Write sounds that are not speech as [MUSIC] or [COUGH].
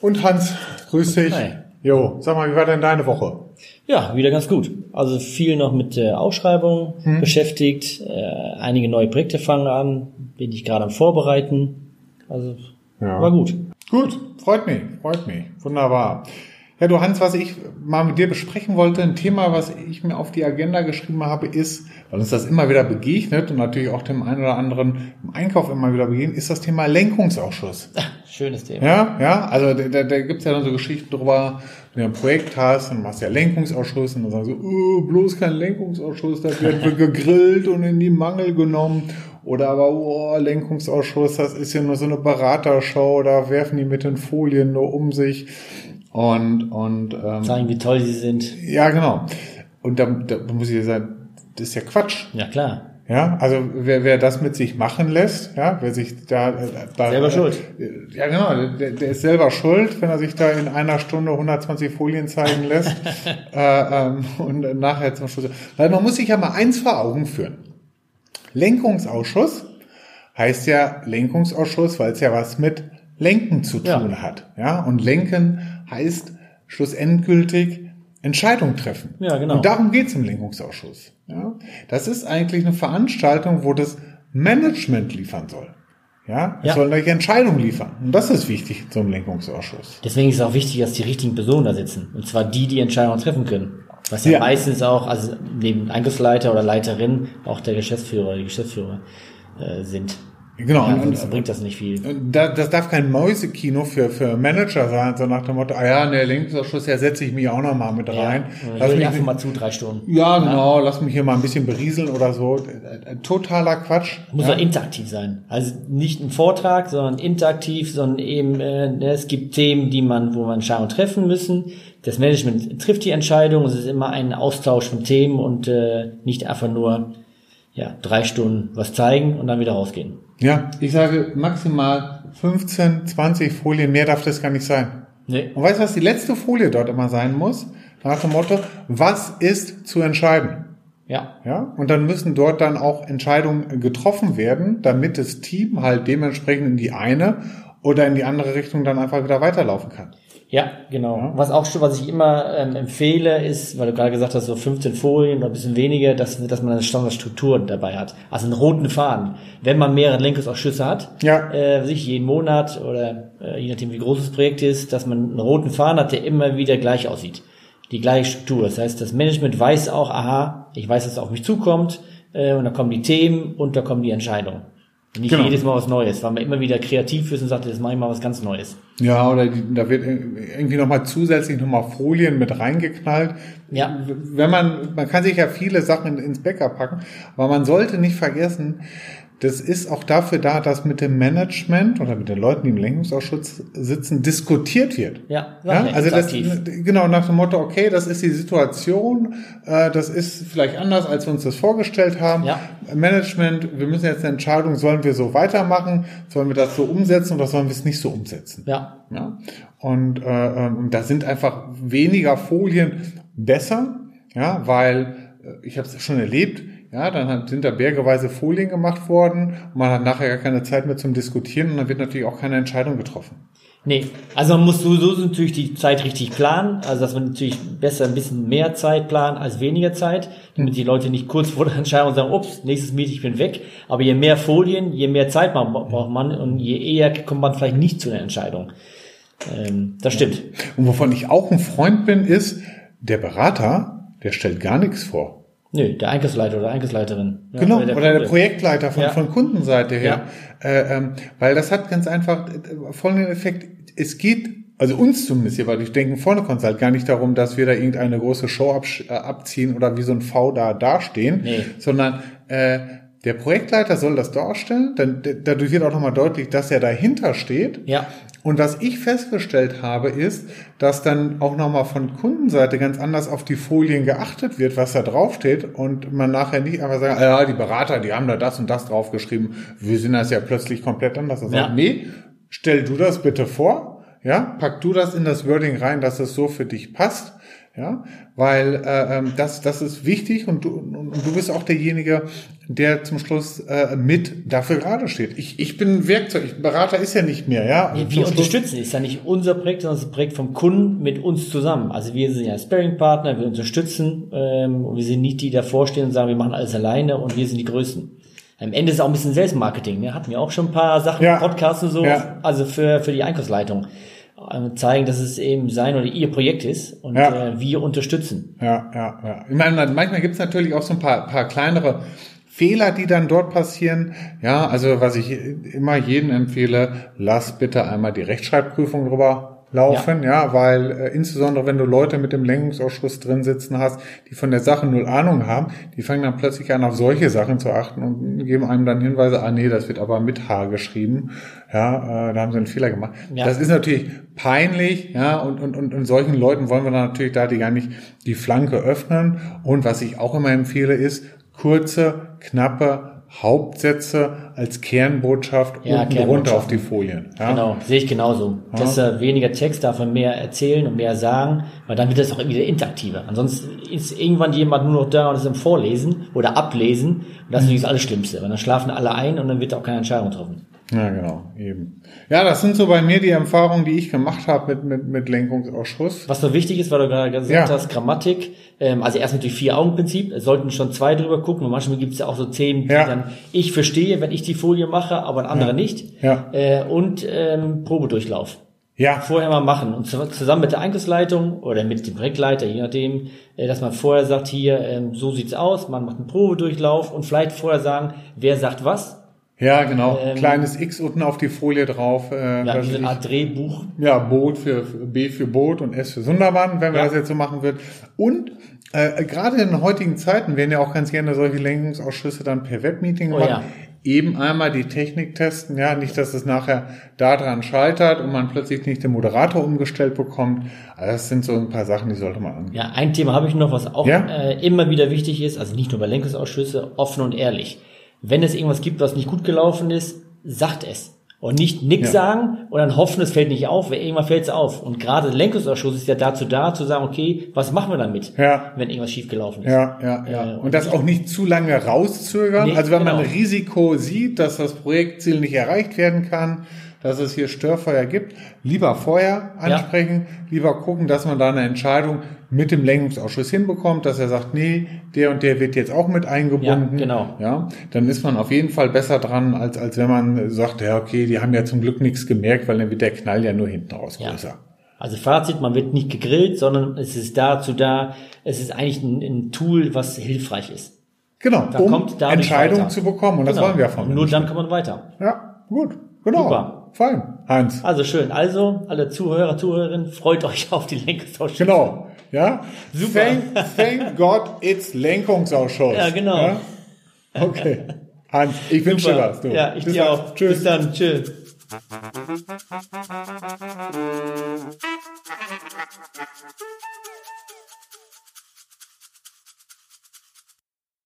Und Hans, grüß dich. Hi. Jo, sag mal, wie war denn deine Woche? Ja, wieder ganz gut. Also viel noch mit der Ausschreibung beschäftigt. Äh, einige neue Projekte fangen an. Bin ich gerade am Vorbereiten. Also Ja. war gut. Gut, freut mich, freut mich. Wunderbar. Ja, du Hans, was ich mal mit dir besprechen wollte, ein Thema, was ich mir auf die Agenda geschrieben habe, ist, weil uns das immer wieder begegnet und natürlich auch dem einen oder anderen im Einkauf immer wieder begegnet, ist das Thema Lenkungsausschuss. Schönes Thema. Ja, ja, also da, da, gibt's ja dann so Geschichten drüber, wenn du ein Projekt hast und machst ja Lenkungsausschuss und dann sagen so, oh, bloß kein Lenkungsausschuss, da wird [LAUGHS] gegrillt und in die Mangel genommen. Oder aber, oh, Lenkungsausschuss, das ist ja nur so eine Beratershow, da werfen die mit den Folien nur um sich. Und, und ähm, Zeigen, wie toll sie sind. ja, genau. Und da, da muss ich dir sagen, das ist ja Quatsch. Ja, klar. Ja, also wer, wer das mit sich machen lässt, ja, wer sich da, da Selber schuld. äh, Ja, genau, der, der ist selber schuld, wenn er sich da in einer Stunde 120 Folien zeigen lässt [LAUGHS] äh, ähm, und nachher zum Schluss. Weil man muss sich ja mal eins vor Augen führen. Lenkungsausschuss heißt ja Lenkungsausschuss, weil es ja was mit Lenken zu Ja. tun hat. Ja, und Lenken heißt schlussendgültig Entscheidung treffen. Ja, genau. Und darum geht es im Lenkungsausschuss. Ja, das ist eigentlich eine Veranstaltung, wo das Management liefern soll. Ja, es Ja. soll eine Entscheidung liefern. Und das ist wichtig zum Lenkungsausschuss. Deswegen ist es auch wichtig, dass die richtigen Personen da sitzen. Und zwar die, die Entscheidungen treffen können. Was ja, Ja. meistens auch, also neben Einkaufsleiter oder Leiterin, auch der Geschäftsführer oder die Geschäftsführer äh, sind. Genau. Ja, und, sonst bringt das nicht viel. und da, das darf kein Mäusekino für, für Manager sein, so nach dem Motto, ah ja, der Lenkungsausschuss, ja, setze ich mich auch noch mal mit rein. Ja, Lass mich, ich einfach mal zu, drei Stunden. ja, genau, lass mich hier mal ein bisschen berieseln oder so. Totaler Quatsch. Muss ja. auch interaktiv sein. Also nicht ein Vortrag, sondern interaktiv, sondern eben, äh, ne, es gibt Themen, die man, wo man Entscheidungen treffen müssen. Das Management trifft die Entscheidung. Es ist immer ein Austausch von Themen und äh, nicht einfach nur ja, drei Stunden was zeigen und dann wieder rausgehen. Ja, ich sage maximal 15, 20 Folien, mehr darf das gar nicht sein. Nee. Und weißt du, was die letzte Folie dort immer sein muss? Nach dem Motto, was ist zu entscheiden? Ja. Ja, und dann müssen dort dann auch Entscheidungen getroffen werden, damit das Team halt dementsprechend in die eine oder in die andere Richtung dann einfach wieder weiterlaufen kann. Ja, genau. Was auch schon, was ich immer ähm, empfehle, ist, weil du gerade gesagt hast, so 15 Folien oder ein bisschen weniger, dass, dass man eine Standardstruktur dabei hat. Also einen roten Faden. Wenn man mehrere Lenkungsausschüsse hat, Ja. äh, sich jeden Monat oder äh, je nachdem wie groß das Projekt ist, dass man einen roten Faden hat, der immer wieder gleich aussieht. Die gleiche Struktur. Das heißt, das Management weiß auch, aha, ich weiß, dass es auf mich zukommt, äh, und da kommen die Themen und da kommen die Entscheidungen. Nicht Genau. jedes Mal was Neues, weil man immer wieder kreativ ist und sagt, jetzt mache ich mal was ganz Neues. Ja, oder die, da wird irgendwie nochmal zusätzlich nochmal Folien mit reingeknallt. Ja. Wenn man, man kann sich ja viele Sachen ins Backup packen, aber man sollte nicht vergessen, das ist auch dafür da, dass mit dem Management oder mit den Leuten, die im Lenkungsausschuss sitzen, diskutiert wird. Ja, Ja, also das, genau nach dem Motto, okay, das ist die Situation, äh, das ist vielleicht anders, als wir uns das vorgestellt haben. Ja. Management, wir müssen jetzt eine Entscheidung, sollen wir so weitermachen, sollen wir das so umsetzen oder sollen wir es nicht so umsetzen? Ja, Ja? Und äh, ähm, da sind einfach weniger Folien besser, ja, weil äh, ich habe es schon erlebt, ja, dann hat, sind da bergeweise Folien gemacht worden und man hat nachher gar keine Zeit mehr zum Diskutieren und dann wird natürlich auch keine Entscheidung getroffen. Nee, also man muss sowieso natürlich die Zeit richtig planen, also dass man natürlich besser ein bisschen mehr Zeit planen als weniger Zeit, damit die Leute nicht kurz vor der Entscheidung sagen, ups, nächstes Meeting, ich bin weg. Aber je mehr Folien, je mehr Zeit man, braucht man und je eher kommt man vielleicht nicht zu einer Entscheidung. Ähm, das stimmt. Und wovon ich auch ein Freund bin, ist, der Berater, der stellt gar nichts vor. Nö, der Einkaufsleiter oder Einkaufsleiterin. Ja, Genau, oder der, Kunde. Projektleiter von, Ja. von Kundenseite her. Äh, ähm, weil das hat ganz einfach äh, folgenden Effekt. Es geht, also uns zumindest hier, weil ich denke, vorne Consult gar nicht darum, dass wir da irgendeine große Show absch- äh, abziehen oder wie so ein V da dastehen, Nee. sondern äh, der Projektleiter soll das darstellen. Dann, d- dadurch wird auch nochmal deutlich, dass er dahinter steht. Ja, Und was ich festgestellt habe, ist, dass dann auch nochmal von Kundenseite ganz anders auf die Folien geachtet wird, was da draufsteht und man nachher nicht einfach sagt, ja, die Berater, die haben da das und das draufgeschrieben, wir sind das ja plötzlich komplett anders. Also Ja. nee, stell du das bitte vor, ja, pack du das in das Wording rein, dass es so für dich passt, Ja, weil äh, ähm, das, das ist wichtig und du, und, und du bist auch derjenige, der zum Schluss äh, mit dafür gerade steht. Ich, ich bin Werkzeug, ich, Berater ist ja nicht mehr, ja. Wir, wir unterstützen, ist ja nicht unser Projekt, sondern das Projekt vom Kunden mit uns zusammen. Also wir sind ja Sparing-Partner, wir unterstützen ähm, und wir sind nicht die, die davor stehen und sagen, wir machen alles alleine und wir sind die Größten. Am Ende ist es auch ein bisschen Selbstmarketing. Ne? Hatten wir auch schon ein paar Sachen, Ja. Podcasts und so, Ja. also für, für die Einkaufsleitung. Zeigen, dass es eben sein oder ihr Projekt ist und Ja. äh, wir unterstützen. Ja, ja, ja. Ich meine, manchmal gibt's natürlich auch so ein paar, paar kleinere Fehler, die dann dort passieren. Ja, also was ich immer jedem empfehle, lass bitte einmal die Rechtschreibprüfung drüber laufen, ja, weil äh, insbesondere wenn du Leute mit dem Lenkungsausschuss drin sitzen hast, die von der Sache null Ahnung haben, die fangen dann plötzlich an, auf solche Sachen zu achten und geben einem dann Hinweise, ah nee, das wird aber mit H geschrieben. Ja, äh, da haben sie einen Fehler gemacht. Ja. Das ist natürlich peinlich, ja, und, und, und, und solchen Leuten wollen wir dann natürlich da die gar nicht die Flanke öffnen. Und was ich auch immer empfehle, ist kurze, knappe Hauptsätze als Kernbotschaft Ja, unten runter auf die Folien. Ja? Genau, sehe ich genauso. Dass er weniger Text er mehr erzählen und mehr sagen, weil dann wird das auch wieder interaktiver. Ansonsten ist irgendwann jemand nur noch da und ist im Vorlesen oder Ablesen und das ist natürlich das Allerschlimmste, weil dann schlafen alle ein und dann wird auch keine Entscheidung getroffen. Ja, genau, eben. Ja, das sind so bei mir die Erfahrungen, die ich gemacht habe mit, mit, mit Lenkungsausschuss. Was noch wichtig ist, weil du gerade gesagt Ja. hast, Grammatik, ähm, also erst natürlich Vier-Augen-Prinzip, es sollten schon zwei drüber gucken und manchmal gibt es ja auch so Themen, die Ja. dann ich verstehe, wenn ich die Folie mache, aber ein anderer nicht. Ja. Äh, und ähm, Probedurchlauf. Ja, vorher mal machen und zu- zusammen mit der Einkaufsleitung oder mit dem Projektleiter, je nachdem, äh, dass man vorher sagt, hier, ähm, so sieht's aus, man macht einen Probedurchlauf und vielleicht vorher sagen, wer sagt was. Ja, genau. Ähm, Kleines X unten auf die Folie drauf. Äh, Ja, wie. Art Drehbuch. Ja, Boot für für B für Boot und S für Sundermann, wenn wir Ja. das jetzt so machen würden. Und äh, gerade in heutigen Zeiten werden ja auch ganz gerne solche Lenkungsausschüsse dann per Webmeeting Oh gemacht. ja. Eben einmal die Technik testen, ja, nicht, dass es nachher daran scheitert und man plötzlich nicht den Moderator umgestellt bekommt. Also das sind so ein paar Sachen, die sollte man angehen. Ja, ein Thema habe ich noch, was auch Ja? äh, immer wieder wichtig ist, also nicht nur bei Lenkungsausschüsse, offen und ehrlich. Wenn es irgendwas gibt, was nicht gut gelaufen ist, sagt es. Und nicht nix Ja. sagen und dann hoffen, es fällt nicht auf, weil irgendwann fällt es auf. Und gerade der Lenkungsausschuss ist ja dazu da, zu sagen, okay, was machen wir damit, Ja. wenn irgendwas schief gelaufen ist. Ja, ja, ja. Äh, und das auch nicht zu lange rauszögern. Nee, also wenn man genau. ein Risiko sieht, dass das Projektziel nicht erreicht werden kann, dass es hier Störfeuer gibt, lieber vorher ansprechen, lieber gucken, dass man da eine Entscheidung mit dem Lenkungsausschuss hinbekommt, dass er sagt, nee, der und der wird jetzt auch mit eingebunden. Ja, genau. Ja, dann ist man auf jeden Fall besser dran, als, als wenn man sagt, ja, okay, die haben ja zum Glück nichts gemerkt, weil dann wird der Knall ja nur hinten raus Ja. größer. Also Fazit, man wird nicht gegrillt, sondern es ist dazu da, es ist eigentlich ein, ein Tool, was hilfreich ist. Genau, Da um Entscheidungen zu bekommen. Und das Genau. wollen wir von Nur dann kommt man weiter. Ja, gut, genau. Super. Fein, Heinz. Also schön. Also, alle Zuhörer, Zuhörerinnen, freut euch auf die Lenkungsausschüsse. Genau. Ja. Super. Thank, thank God it's Lenkungsausschuss. Ja, genau. Ja? Okay. Hans, ich wünsche dir was. Du. Ja, ich Bis dir auch. Tschüss. Bis dann. Tschüss. Thank you.